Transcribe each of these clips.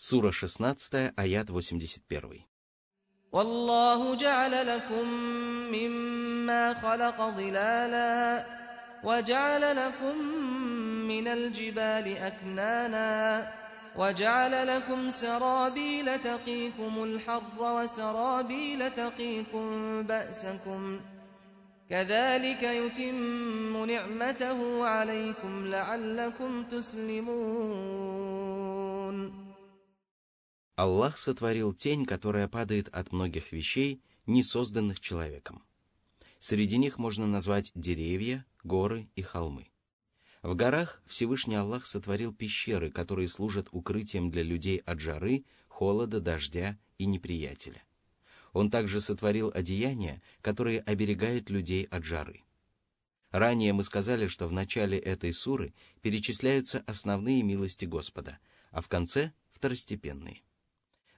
Сура 16, аят 81. والله جعل لكم مما خلق ظلالا وجعل لكم من الجبال أكنانا وجعل لكم سرابيل تقيكم الحر وسرابيل تقيكم بأسكم كذلك يتم نعمته عليكم لعلكم تسلمون Аллах сотворил тень, которая падает от многих вещей, не созданных человеком. Среди них можно назвать деревья, горы и холмы. В горах Всевышний Аллах сотворил пещеры, которые служат укрытием для людей от жары, холода, дождя и неприятеля. Он также сотворил одеяния, которые оберегают людей от жары. Ранее мы сказали, что в начале этой суры перечисляются основные милости Господа, а в конце – второстепенные.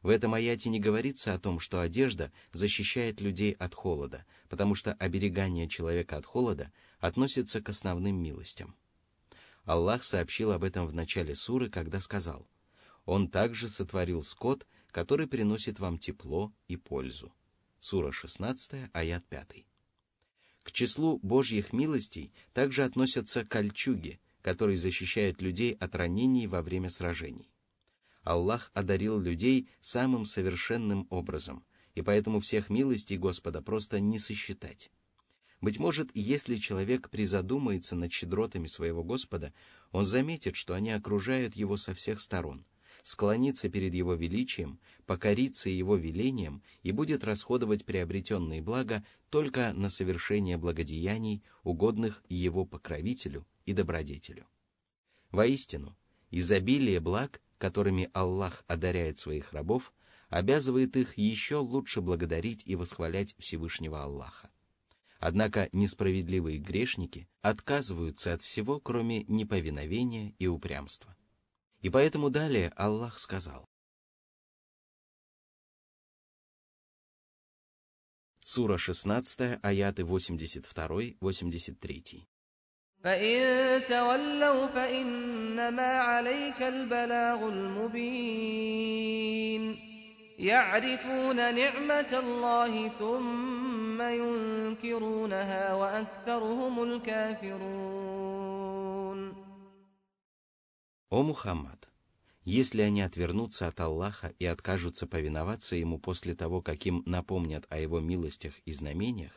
В этом аяте не говорится о том, что одежда защищает людей от холода, потому что оберегание человека от холода относится к основным милостям. Аллах сообщил об этом в начале суры, когда сказал, «Он также сотворил скот, который приносит вам тепло и пользу». Сура 16, аят 5. К числу Божьих милостей также относятся кольчуги, которые защищают людей от ранений во время сражений. Аллах одарил людей самым совершенным образом, и поэтому всех милостей Господа просто не сосчитать. Быть может, если человек призадумается над щедротами своего Господа, он заметит, что они окружают его со всех сторон, склонится перед его величием, покорится его велением и будет расходовать приобретенные блага только на совершение благодеяний, угодных его покровителю и добродетелю. Воистину, изобилие благ которыми Аллах одаряет своих рабов, обязывает их еще лучше благодарить и восхвалять Всевышнего Аллаха. Однако несправедливые грешники отказываются от всего, кроме неповиновения и упрямства. И поэтому далее Аллах сказал. Сура 16, аяты 82-83. فإن تولوا فإنما عليك البلاغ المبين يعرفون نعمة الله ثم ينكرونها وأكثرهم الكافرون О Мухаммад, если они отвернутся от Аллаха и откажутся повиноваться Ему после того, как им напомнят о Его милостях и знамениях,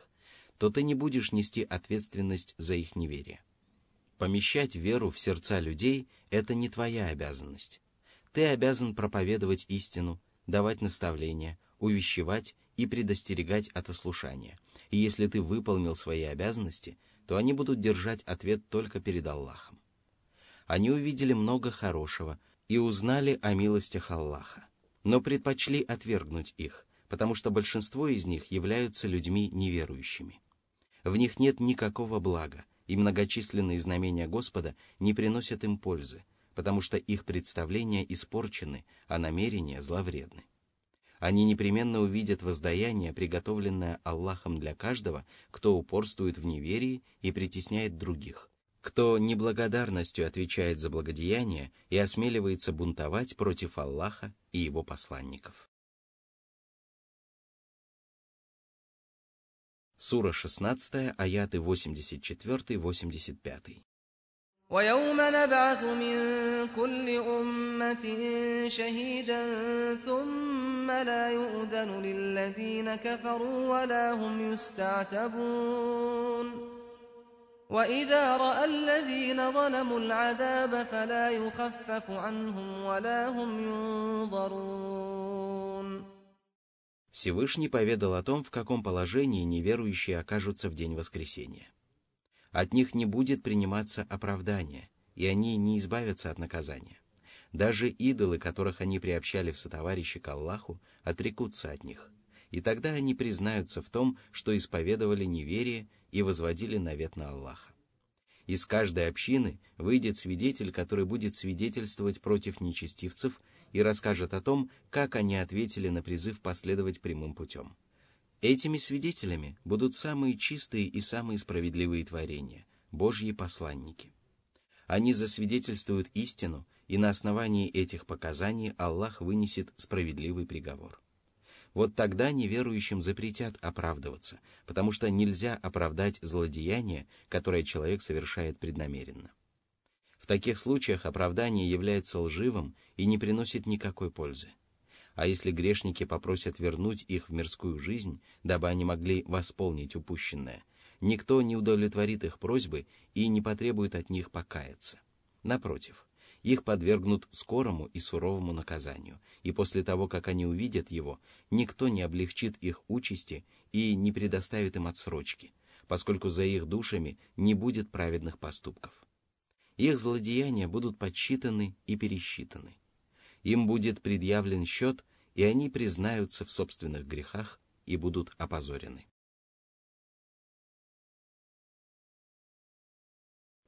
то ты не будешь нести ответственность за их неверие. Помещать веру в сердца людей – это не твоя обязанность. Ты обязан проповедовать истину, давать наставления, увещевать и предостерегать от ослушания. И если ты выполнил свои обязанности, то они будут держать ответ только перед Аллахом. Они увидели много хорошего и узнали о милостях Аллаха, но предпочли отвергнуть их, потому что большинство из них являются людьми неверующими. В них нет никакого блага, и многочисленные знамения Господа не приносят им пользы, потому что их представления испорчены, а намерения зловредны. Они непременно увидят воздаяние, приготовленное Аллахом для каждого, кто упорствует в неверии и притесняет других, кто неблагодарностью отвечает за благодеяние и осмеливается бунтовать против Аллаха и его посланников. Сура 16, аяты 84-85. ويوم نبعث من كل أمة شهيدا ثم لا يؤذن للذين كفروا ولا هم يستعتبون وإذا رأى الذين ظلموا العذاب فلا يخفف عنهم ولا هم ينظرون Всевышний поведал о том, в каком положении неверующие окажутся в день воскресения. От них не будет приниматься оправдание, и они не избавятся от наказания. Даже идолы, которых они приобщали в сотоварищи к Аллаху, отрекутся от них. И тогда они признаются в том, что исповедовали неверие и возводили навет на Аллаха. Из каждой общины выйдет свидетель, который будет свидетельствовать против нечестивцев и расскажет о том, как они ответили на призыв последовать прямым путем. Этими свидетелями будут самые чистые и самые справедливые творения, Божьи посланники. Они засвидетельствуют истину, и на основании этих показаний Аллах вынесет справедливый приговор. Вот тогда неверующим запретят оправдываться, потому что нельзя оправдать злодеяние, которое человек совершает преднамеренно. В таких случаях оправдание является лживым и не приносит никакой пользы. А если грешники попросят вернуть их в мирскую жизнь, дабы они могли восполнить упущенное, никто не удовлетворит их просьбы и не потребует от них покаяться. Напротив, их подвергнут скорому и суровому наказанию, и после того, как они увидят его, никто не облегчит их участи и не предоставит им отсрочки, поскольку за их душами не будет праведных поступков. Их злодеяния будут подсчитаны и пересчитаны. Им будет предъявлен счет, и они признаются в собственных грехах и будут опозорены.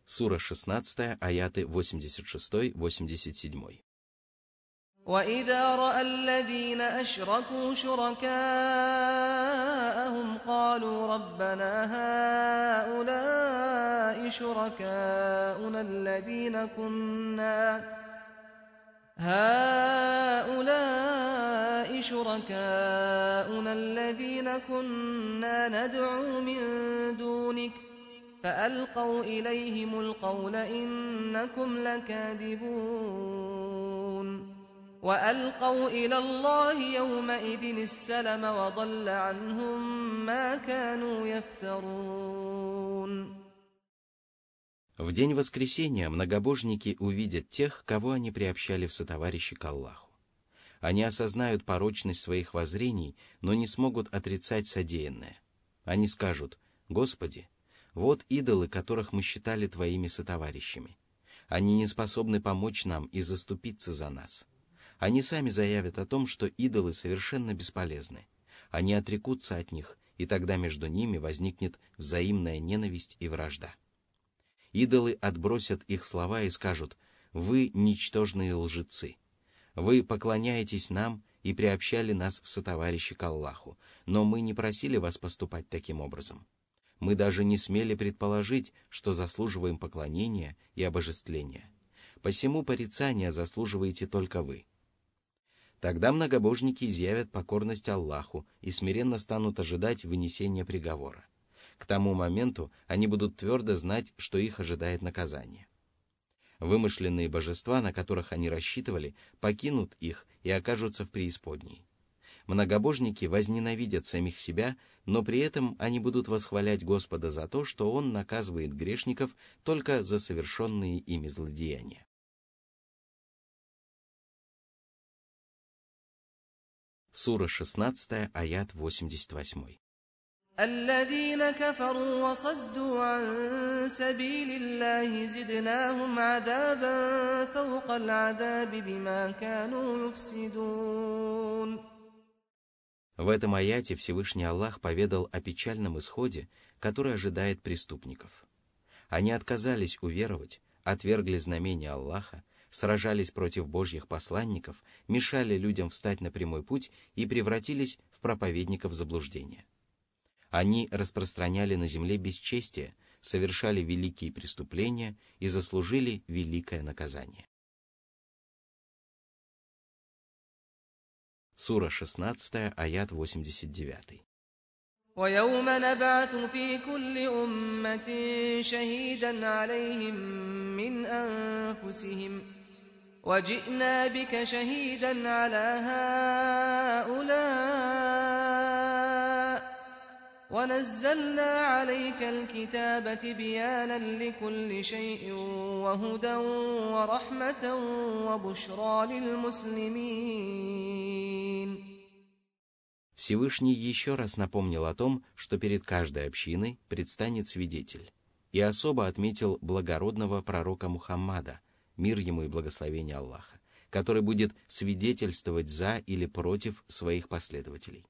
Сура 16, аяты 86-87. وإذا رأى الذين أشركوا شركاءهم قالوا ربنا هؤلاء شركاؤنا الذين كنا هؤلاء شركاؤنا الذين كنا ندعو من دونك فألقوا إليهم القول إنكم لكاذبون وألقوا إلى الله يومئذ السلم وضل عنهم ما كانوا يفترون В день воскресения многобожники увидят тех, кого они приобщали в сотоварищи к Аллаху. Они осознают порочность своих воззрений, но не смогут отрицать содеянное. Они скажут, «Господи, вот идолы, которых мы считали твоими сотоварищами. Они не способны помочь нам и заступиться за нас. Они сами заявят о том, что идолы совершенно бесполезны. Они отрекутся от них, и тогда между ними возникнет взаимная ненависть и вражда. Идолы отбросят их слова и скажут «Вы ничтожные лжецы. Вы поклоняетесь нам и приобщали нас в сотоварищи к Аллаху, но мы не просили вас поступать таким образом. Мы даже не смели предположить, что заслуживаем поклонения и обожествления. Посему порицания заслуживаете только вы. Тогда многобожники изъявят покорность Аллаху и смиренно станут ожидать вынесения приговора. К тому моменту они будут твердо знать, что их ожидает наказание. Вымышленные божества, на которых они рассчитывали, покинут их и окажутся в преисподней. Многобожники возненавидят самих себя, но при этом они будут восхвалять Господа за то, что Он наказывает грешников только за совершенные ими злодеяния. Сура 16, аят 88. الذين كفروا وصدوا عن سبيل الله زدناهم عذابا فوق العذاب بما كانوا يفسدون В этом аяте Всевышний Аллах поведал о печальном исходе, который ожидает преступников. Они отказались уверовать, отвергли знамения Аллаха, сражались против божьих посланников, мешали людям встать на прямой путь и превратились в проповедников заблуждения. Они распространяли на земле бесчестие, совершали великие преступления и заслужили великое наказание. Сура 16, аят 89. ويوم نبعث في كل أمة شهيدا عليهم من أنفسهم وجئنا بك شهيدا على هؤلاء ونزلنا عليك الكتاب تبيانا لكل شيء وهدى ورحمة وبشرى للمسلمين Всевышний еще раз напомнил о том, что перед каждой общиной предстанет свидетель, и особо отметил благородного пророка Мухаммада, мир ему и благословение Аллаха, который будет свидетельствовать за или против своих последователей.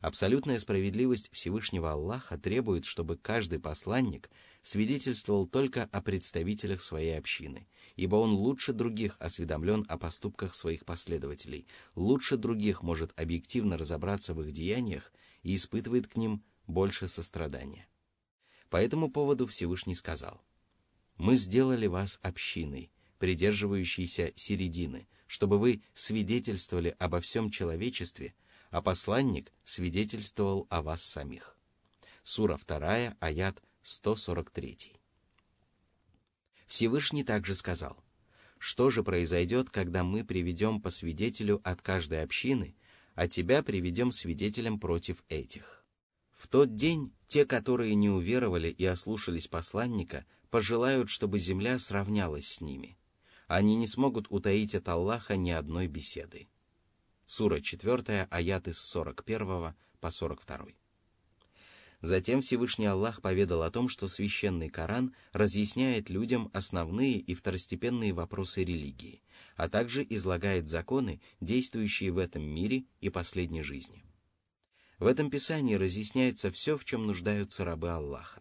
Абсолютная справедливость Всевышнего Аллаха требует, чтобы каждый посланник свидетельствовал только о представителях своей общины, ибо он лучше других осведомлен о поступках своих последователей, лучше других может объективно разобраться в их деяниях и испытывает к ним больше сострадания. По этому поводу Всевышний сказал, Мы сделали вас общиной, придерживающейся середины, чтобы вы свидетельствовали обо всем человечестве, а посланник свидетельствовал о вас самих. Сура 2, аят 143. Всевышний также сказал, «Что же произойдет, когда мы приведем по свидетелю от каждой общины, а тебя приведем свидетелем против этих?» В тот день те, которые не уверовали и ослушались посланника, пожелают, чтобы земля сравнялась с ними. Они не смогут утаить от Аллаха ни одной беседы. Сура 4, аяты с 41 по 42. Затем Всевышний Аллах поведал о том, что священный Коран разъясняет людям основные и второстепенные вопросы религии, а также излагает законы, действующие в этом мире и последней жизни. В этом Писании разъясняется все, в чем нуждаются рабы Аллаха.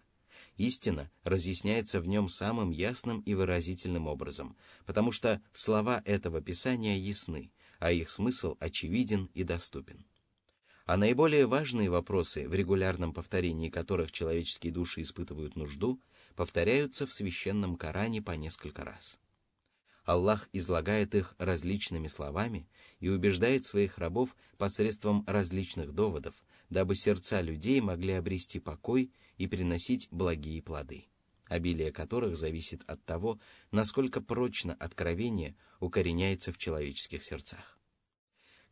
Истина разъясняется в нем самым ясным и выразительным образом, потому что слова этого Писания ясны, а их смысл очевиден и доступен а наиболее важные вопросы, в регулярном повторении которых человеческие души испытывают нужду, повторяются в священном Коране по несколько раз. Аллах излагает их различными словами и убеждает своих рабов посредством различных доводов, дабы сердца людей могли обрести покой и приносить благие плоды, обилие которых зависит от того, насколько прочно откровение укореняется в человеческих сердцах.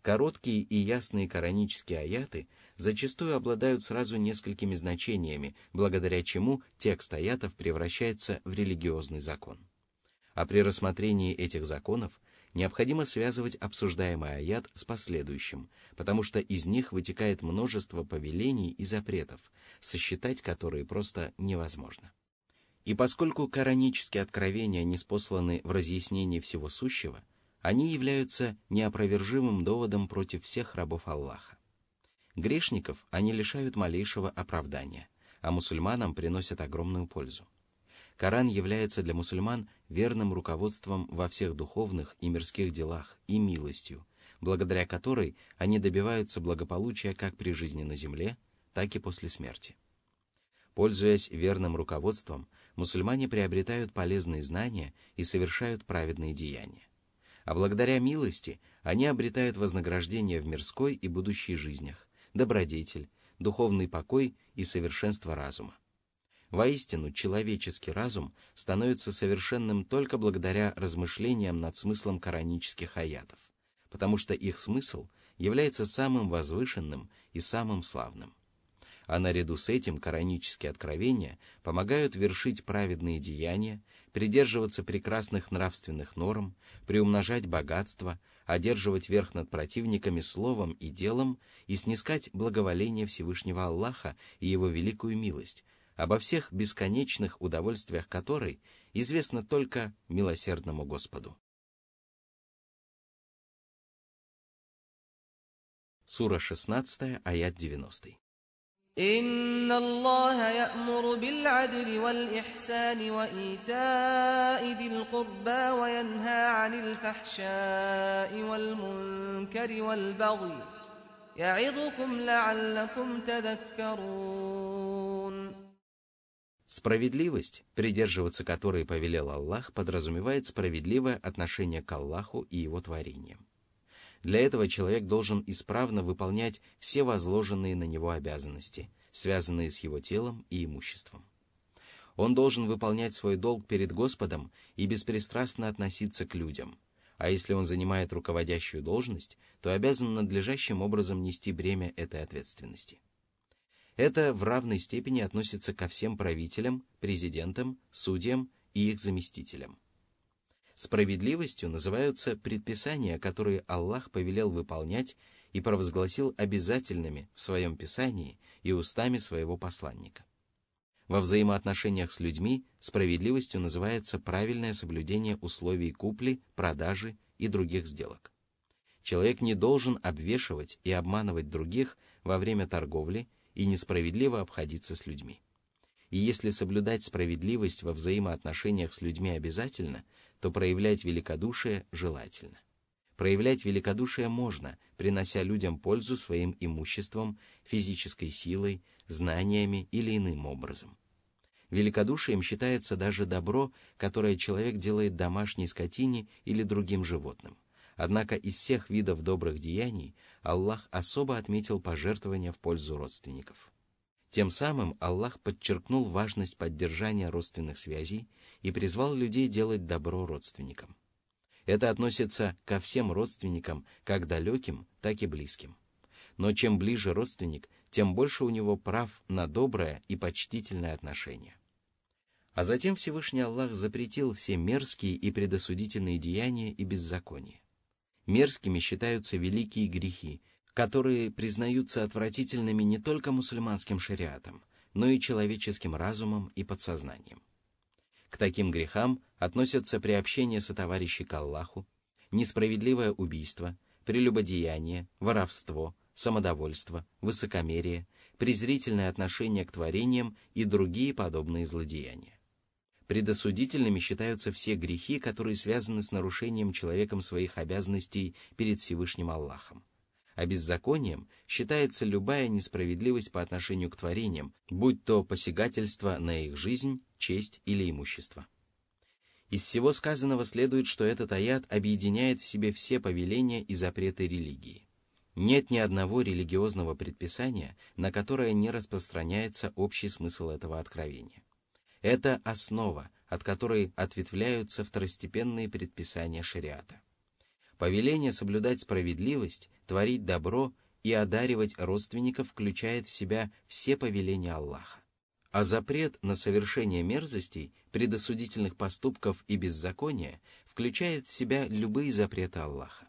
Короткие и ясные коранические аяты зачастую обладают сразу несколькими значениями, благодаря чему текст аятов превращается в религиозный закон. А при рассмотрении этих законов необходимо связывать обсуждаемый аят с последующим, потому что из них вытекает множество повелений и запретов, сосчитать которые просто невозможно. И поскольку коранические откровения не спосланы в разъяснении всего сущего – они являются неопровержимым доводом против всех рабов Аллаха. Грешников они лишают малейшего оправдания, а мусульманам приносят огромную пользу. Коран является для мусульман верным руководством во всех духовных и мирских делах и милостью, благодаря которой они добиваются благополучия как при жизни на земле, так и после смерти. Пользуясь верным руководством, мусульмане приобретают полезные знания и совершают праведные деяния а благодаря милости они обретают вознаграждение в мирской и будущей жизнях, добродетель, духовный покой и совершенство разума. Воистину, человеческий разум становится совершенным только благодаря размышлениям над смыслом коранических аятов, потому что их смысл является самым возвышенным и самым славным а наряду с этим коранические откровения помогают вершить праведные деяния, придерживаться прекрасных нравственных норм, приумножать богатство, одерживать верх над противниками словом и делом и снискать благоволение Всевышнего Аллаха и Его великую милость, обо всех бесконечных удовольствиях которой известно только милосердному Господу. Сура 16, аят 90. إن الله يأمر بالعدل والإحسان وإيتاء ذي القربى وينهى عن الفحشاء والمنكر والبغي يعظكم لعلكم تذكرون Справедливость, придерживаться которой повелел Аллах, подразумевает справедливое отношение к Аллаху и его творениям. Для этого человек должен исправно выполнять все возложенные на него обязанности, связанные с его телом и имуществом. Он должен выполнять свой долг перед Господом и беспристрастно относиться к людям, а если он занимает руководящую должность, то обязан надлежащим образом нести бремя этой ответственности. Это в равной степени относится ко всем правителям, президентам, судьям и их заместителям. Справедливостью называются предписания, которые Аллах повелел выполнять и провозгласил обязательными в своем Писании и устами своего посланника. Во взаимоотношениях с людьми справедливостью называется правильное соблюдение условий купли, продажи и других сделок. Человек не должен обвешивать и обманывать других во время торговли и несправедливо обходиться с людьми. И если соблюдать справедливость во взаимоотношениях с людьми обязательно, то проявлять великодушие желательно. Проявлять великодушие можно, принося людям пользу своим имуществом, физической силой, знаниями или иным образом. Великодушием считается даже добро, которое человек делает домашней скотине или другим животным. Однако из всех видов добрых деяний Аллах особо отметил пожертвования в пользу родственников. Тем самым Аллах подчеркнул важность поддержания родственных связей и призвал людей делать добро родственникам. Это относится ко всем родственникам, как далеким, так и близким. Но чем ближе родственник, тем больше у него прав на доброе и почтительное отношение. А затем Всевышний Аллах запретил все мерзкие и предосудительные деяния и беззакония. Мерзкими считаются великие грехи, которые признаются отвратительными не только мусульманским шариатом, но и человеческим разумом и подсознанием. К таким грехам относятся приобщение сотоварищей к Аллаху, несправедливое убийство, прелюбодеяние, воровство, самодовольство, высокомерие, презрительное отношение к творениям и другие подобные злодеяния. Предосудительными считаются все грехи, которые связаны с нарушением человеком своих обязанностей перед Всевышним Аллахом. А беззаконием считается любая несправедливость по отношению к творениям, будь то посягательство на их жизнь, честь или имущество. Из всего сказанного следует, что этот аят объединяет в себе все повеления и запреты религии. Нет ни одного религиозного предписания, на которое не распространяется общий смысл этого откровения. Это основа, от которой ответвляются второстепенные предписания шариата. Повеление соблюдать справедливость, творить добро и одаривать родственников включает в себя все повеления Аллаха. А запрет на совершение мерзостей, предосудительных поступков и беззакония включает в себя любые запреты Аллаха.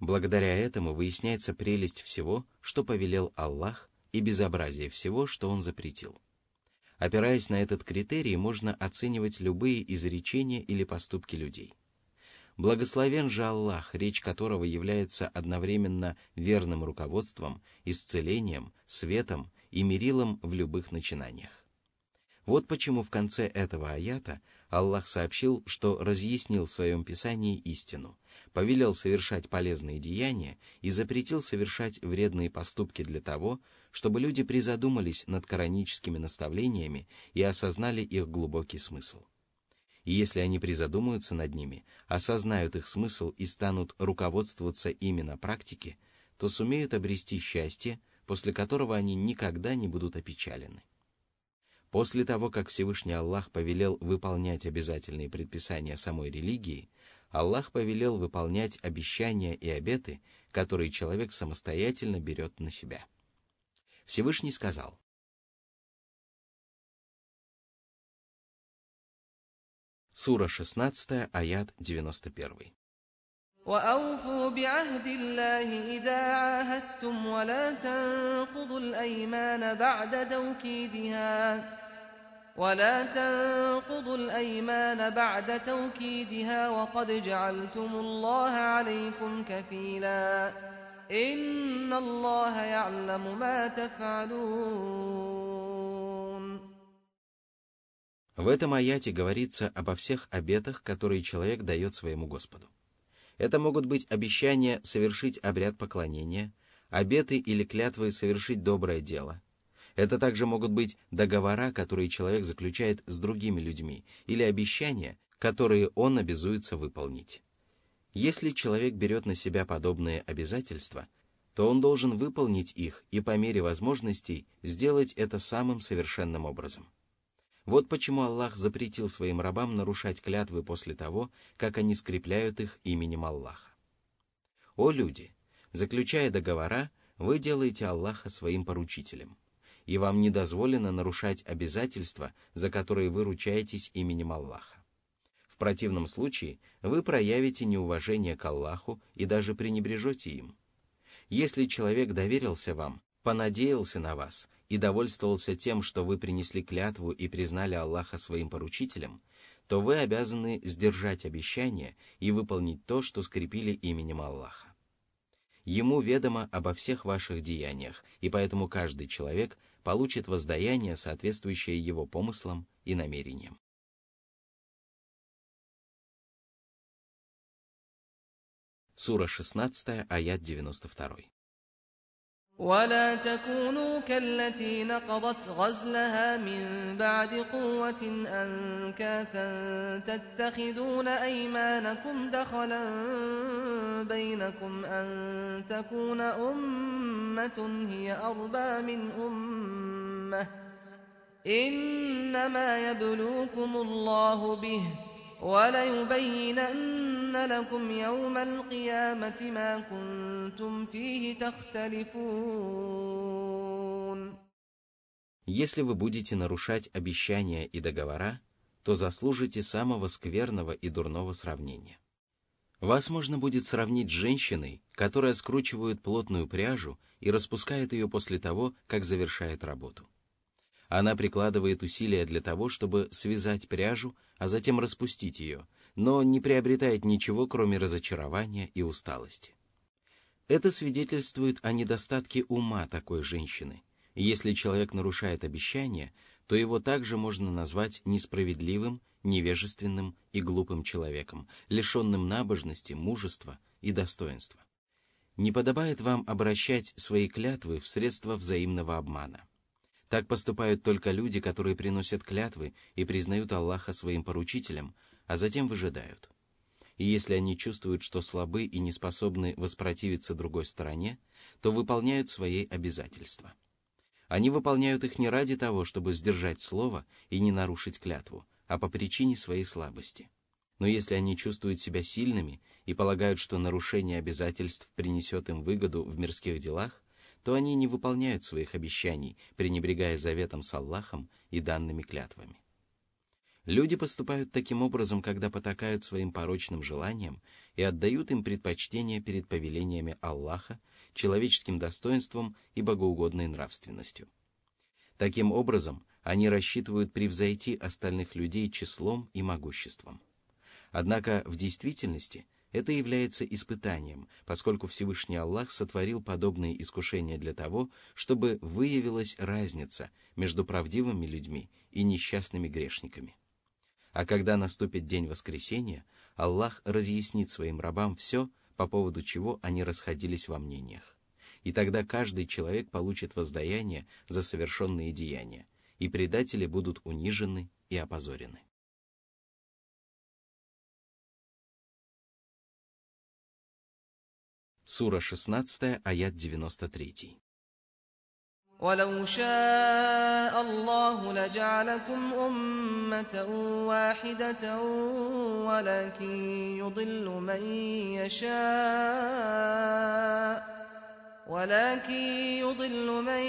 Благодаря этому выясняется прелесть всего, что повелел Аллах, и безобразие всего, что Он запретил. Опираясь на этот критерий, можно оценивать любые изречения или поступки людей. Благословен же Аллах, речь которого является одновременно верным руководством, исцелением, светом и мерилом в любых начинаниях. Вот почему в конце этого аята Аллах сообщил, что разъяснил в своем Писании истину, повелел совершать полезные деяния и запретил совершать вредные поступки для того, чтобы люди призадумались над кораническими наставлениями и осознали их глубокий смысл. И если они призадумаются над ними, осознают их смысл и станут руководствоваться ими на практике, то сумеют обрести счастье, после которого они никогда не будут опечалены. После того, как Всевышний Аллах повелел выполнять обязательные предписания самой религии, Аллах повелел выполнять обещания и обеты, которые человек самостоятельно берет на себя. Всевышний сказал, Сура 16, аят 91. وأوفوا بعهد الله إذا عاهدتم ولا تنقضوا الأيمان بعد توكيدها ولا تنقضوا الأيمان بعد توكيدها وقد جعلتم الله عليكم كفيلا إن الله يعلم ما تفعلون В этом аяте говорится обо всех обетах, которые человек дает своему Господу. Это могут быть обещания совершить обряд поклонения, обеты или клятвы совершить доброе дело, это также могут быть договора, которые человек заключает с другими людьми, или обещания, которые он обязуется выполнить. Если человек берет на себя подобные обязательства, то он должен выполнить их и по мере возможностей сделать это самым совершенным образом. Вот почему Аллах запретил своим рабам нарушать клятвы после того, как они скрепляют их именем Аллаха. О люди! Заключая договора, вы делаете Аллаха своим поручителем и вам не дозволено нарушать обязательства, за которые вы ручаетесь именем Аллаха. В противном случае вы проявите неуважение к Аллаху и даже пренебрежете им. Если человек доверился вам, понадеялся на вас и довольствовался тем, что вы принесли клятву и признали Аллаха своим поручителем, то вы обязаны сдержать обещание и выполнить то, что скрепили именем Аллаха. Ему ведомо обо всех ваших деяниях, и поэтому каждый человек получит воздаяние, соответствующее его помыслам и намерениям. Сура 16, аят 92. ولا تكونوا كالتي نقضت غزلها من بعد قوة أنكاثا تتخذون أيمانكم دخلا بينكم أن تكون أمة هي أربى من أمة. إنما يبلوكم الله به وليبينن لكم يوم القيامة ما كنتم فيه تختلفون Если вы будете нарушать обещания и договора, то заслужите самого скверного и дурного сравнения. Вас можно будет сравнить с женщиной, которая скручивает плотную пряжу и распускает ее после того, как завершает работу. Она прикладывает усилия для того, чтобы связать пряжу, а затем распустить ее, но не приобретает ничего, кроме разочарования и усталости. Это свидетельствует о недостатке ума такой женщины. Если человек нарушает обещания, то его также можно назвать несправедливым, невежественным и глупым человеком, лишенным набожности, мужества и достоинства. Не подобает вам обращать свои клятвы в средства взаимного обмана – так поступают только люди, которые приносят клятвы и признают Аллаха своим поручителем, а затем выжидают. И если они чувствуют, что слабы и не способны воспротивиться другой стороне, то выполняют свои обязательства. Они выполняют их не ради того, чтобы сдержать слово и не нарушить клятву, а по причине своей слабости. Но если они чувствуют себя сильными и полагают, что нарушение обязательств принесет им выгоду в мирских делах, то они не выполняют своих обещаний, пренебрегая заветом с Аллахом и данными клятвами. Люди поступают таким образом, когда потакают своим порочным желаниям и отдают им предпочтение перед повелениями Аллаха, человеческим достоинством и богоугодной нравственностью. Таким образом, они рассчитывают превзойти остальных людей числом и могуществом. Однако в действительности это является испытанием, поскольку Всевышний Аллах сотворил подобные искушения для того, чтобы выявилась разница между правдивыми людьми и несчастными грешниками. А когда наступит день воскресения, Аллах разъяснит своим рабам все, по поводу чего они расходились во мнениях. И тогда каждый человек получит воздаяние за совершенные деяния, и предатели будут унижены и опозорены. Сура 16, аят 93. ولو شاء الله لجعلكم أمة واحدة ولكن يضل من يشاء ولكن يضل من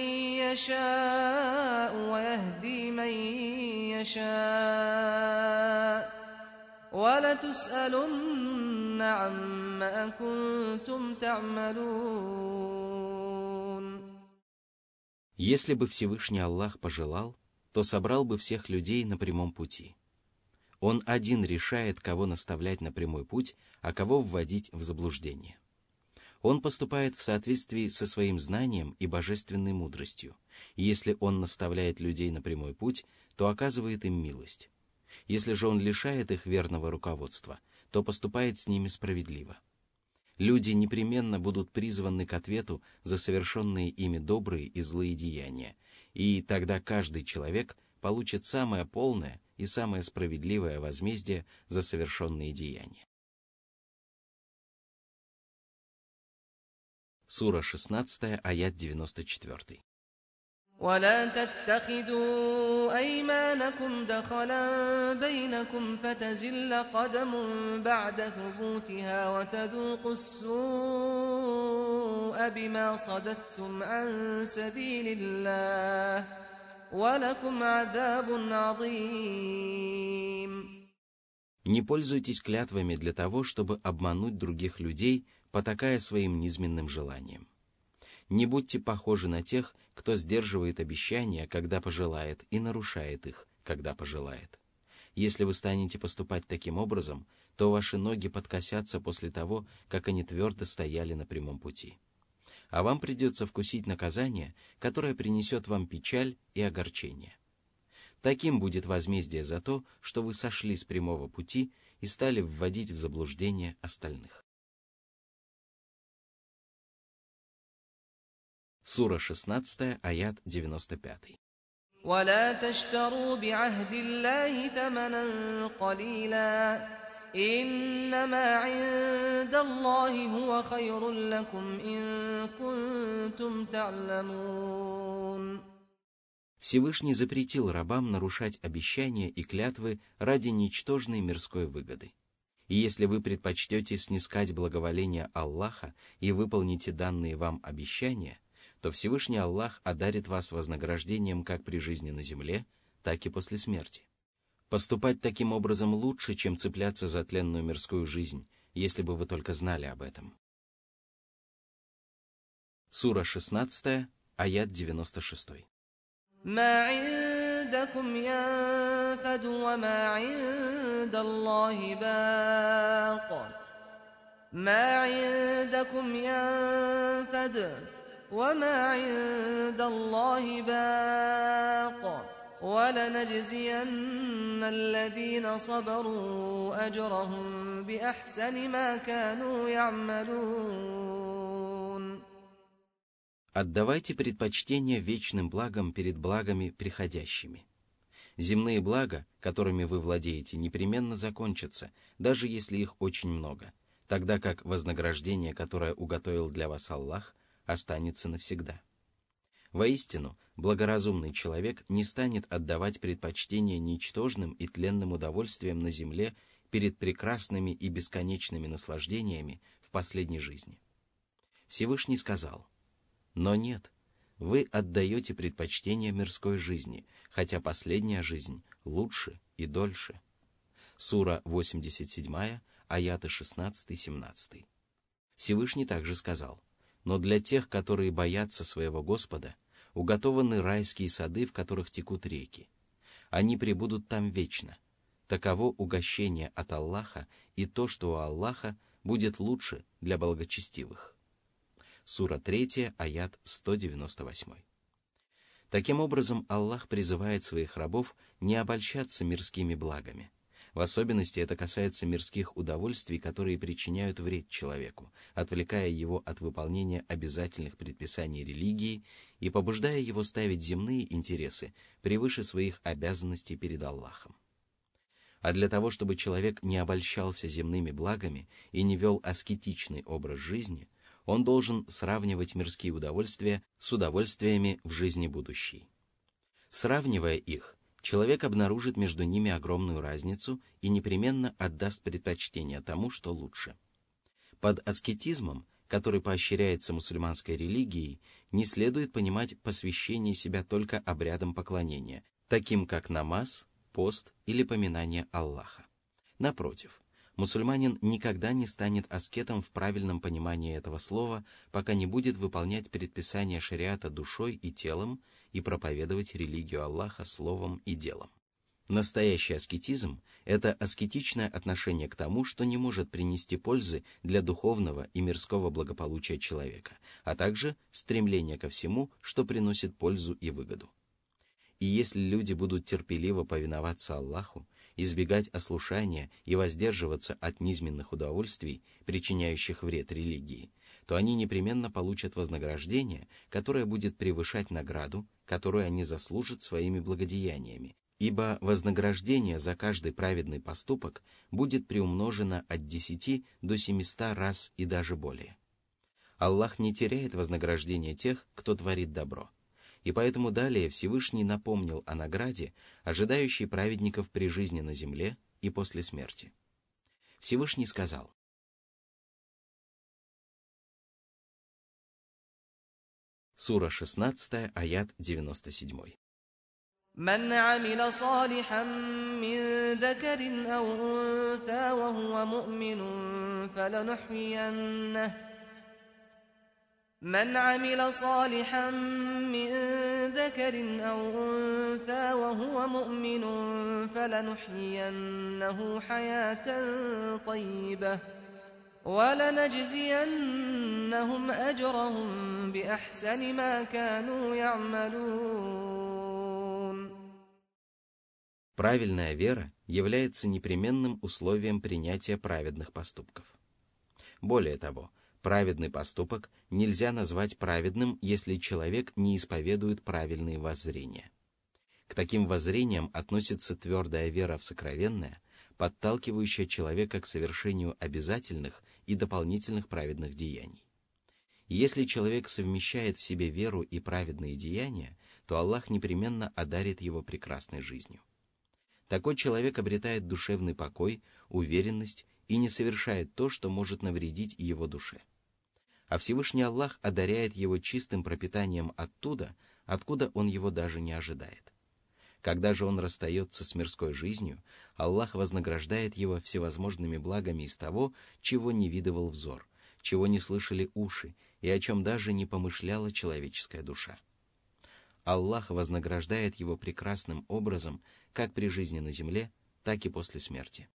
يشاء ويهدي من يشاء ولتسألن عما كنتم تعملون Если бы Всевышний Аллах пожелал, то собрал бы всех людей на прямом пути. Он один решает, кого наставлять на прямой путь, а кого вводить в заблуждение. Он поступает в соответствии со своим знанием и божественной мудростью. Если он наставляет людей на прямой путь, то оказывает им милость. Если же он лишает их верного руководства, то поступает с ними справедливо. Люди непременно будут призваны к ответу за совершенные ими добрые и злые деяния, и тогда каждый человек получит самое полное и самое справедливое возмездие за совершенные деяния. Сура 16, аят 94. ولا تتخذوا أيمانكم دخلا بينكم فتزل قدم بعد ثبوتها وتذوقوا السوء بما صددتم عن سبيل الله ولكم عذاب عظيم Не пользуйтесь клятвами для того, чтобы обмануть других людей, потакая своим низменным желанием. Не будьте похожи на тех, кто сдерживает обещания, когда пожелает, и нарушает их, когда пожелает. Если вы станете поступать таким образом, то ваши ноги подкосятся после того, как они твердо стояли на прямом пути. А вам придется вкусить наказание, которое принесет вам печаль и огорчение. Таким будет возмездие за то, что вы сошли с прямого пути и стали вводить в заблуждение остальных. Сура 16, аят 95. ولا تشتروا بعهد الله ثمنا قليلا إنما عند الله هو خير لكم إن كنتم تعلمون Всевышний запретил рабам нарушать обещания и клятвы ради ничтожной мирской выгоды. И если вы предпочтете снискать благоволение Аллаха и выполните данные вам обещания, то Всевышний Аллах одарит вас вознаграждением как при жизни на земле, так и после смерти. Поступать таким образом лучше, чем цепляться за тленную мирскую жизнь, если бы вы только знали об этом. Сура 16, аят 96. ما عندكم ينفد وما عند الله باق ما عندكم ينفد وما عند الله باق ولنجزين الذين صبروا أجرهم بأحسن ما كانوا يعملون Отдавайте предпочтение вечным благам перед благами приходящими. Земные блага, которыми вы владеете, непременно закончатся, даже если их очень много, тогда как вознаграждение, которое уготовил для вас Аллах – останется навсегда. Воистину, благоразумный человек не станет отдавать предпочтение ничтожным и тленным удовольствиям на земле перед прекрасными и бесконечными наслаждениями в последней жизни. Всевышний сказал, «Но нет, вы отдаете предпочтение мирской жизни, хотя последняя жизнь лучше и дольше». Сура 87, аяты 16-17. Всевышний также сказал, но для тех, которые боятся своего Господа, уготованы райские сады, в которых текут реки. Они пребудут там вечно. Таково угощение от Аллаха и то, что у Аллаха будет лучше для благочестивых. Сура 3, аят 198. Таким образом, Аллах призывает своих рабов не обольщаться мирскими благами. В особенности это касается мирских удовольствий, которые причиняют вред человеку, отвлекая его от выполнения обязательных предписаний религии и побуждая его ставить земные интересы превыше своих обязанностей перед Аллахом. А для того, чтобы человек не обольщался земными благами и не вел аскетичный образ жизни, он должен сравнивать мирские удовольствия с удовольствиями в жизни будущей. Сравнивая их, человек обнаружит между ними огромную разницу и непременно отдаст предпочтение тому, что лучше. Под аскетизмом, который поощряется мусульманской религией, не следует понимать посвящение себя только обрядам поклонения, таким как намаз, пост или поминание Аллаха. Напротив, мусульманин никогда не станет аскетом в правильном понимании этого слова, пока не будет выполнять предписания шариата душой и телом и проповедовать религию Аллаха словом и делом. Настоящий аскетизм – это аскетичное отношение к тому, что не может принести пользы для духовного и мирского благополучия человека, а также стремление ко всему, что приносит пользу и выгоду. И если люди будут терпеливо повиноваться Аллаху, избегать ослушания и воздерживаться от низменных удовольствий, причиняющих вред религии, то они непременно получат вознаграждение, которое будет превышать награду, которую они заслужат своими благодеяниями, ибо вознаграждение за каждый праведный поступок будет приумножено от десяти до семиста раз и даже более. Аллах не теряет вознаграждение тех, кто творит добро – и поэтому далее Всевышний напомнил о награде, ожидающей праведников при жизни на земле и после смерти. Всевышний сказал, Сура 16, аят 97. من عمل صالحا من ذكر أو أنثى وهو مؤمن فلنحيينه من عمل صالحا من ذكر أو أنثى وهو مؤمن فلنحيينه حياة طيبة ولنجزينهم أجرهم بأحسن ما كانوا يعملون Правильная вера является непременным условием принятия праведных поступков. Более того, Праведный поступок нельзя назвать праведным, если человек не исповедует правильные воззрения. К таким воззрениям относится твердая вера в сокровенное, подталкивающая человека к совершению обязательных и дополнительных праведных деяний. Если человек совмещает в себе веру и праведные деяния, то Аллах непременно одарит его прекрасной жизнью. Такой человек обретает душевный покой, уверенность и не совершает то, что может навредить его душе. А Всевышний Аллах одаряет его чистым пропитанием оттуда, откуда он его даже не ожидает. Когда же он расстается с мирской жизнью, Аллах вознаграждает его всевозможными благами из того, чего не видывал взор, чего не слышали уши и о чем даже не помышляла человеческая душа. Аллах вознаграждает его прекрасным образом как при жизни на земле, так и после смерти.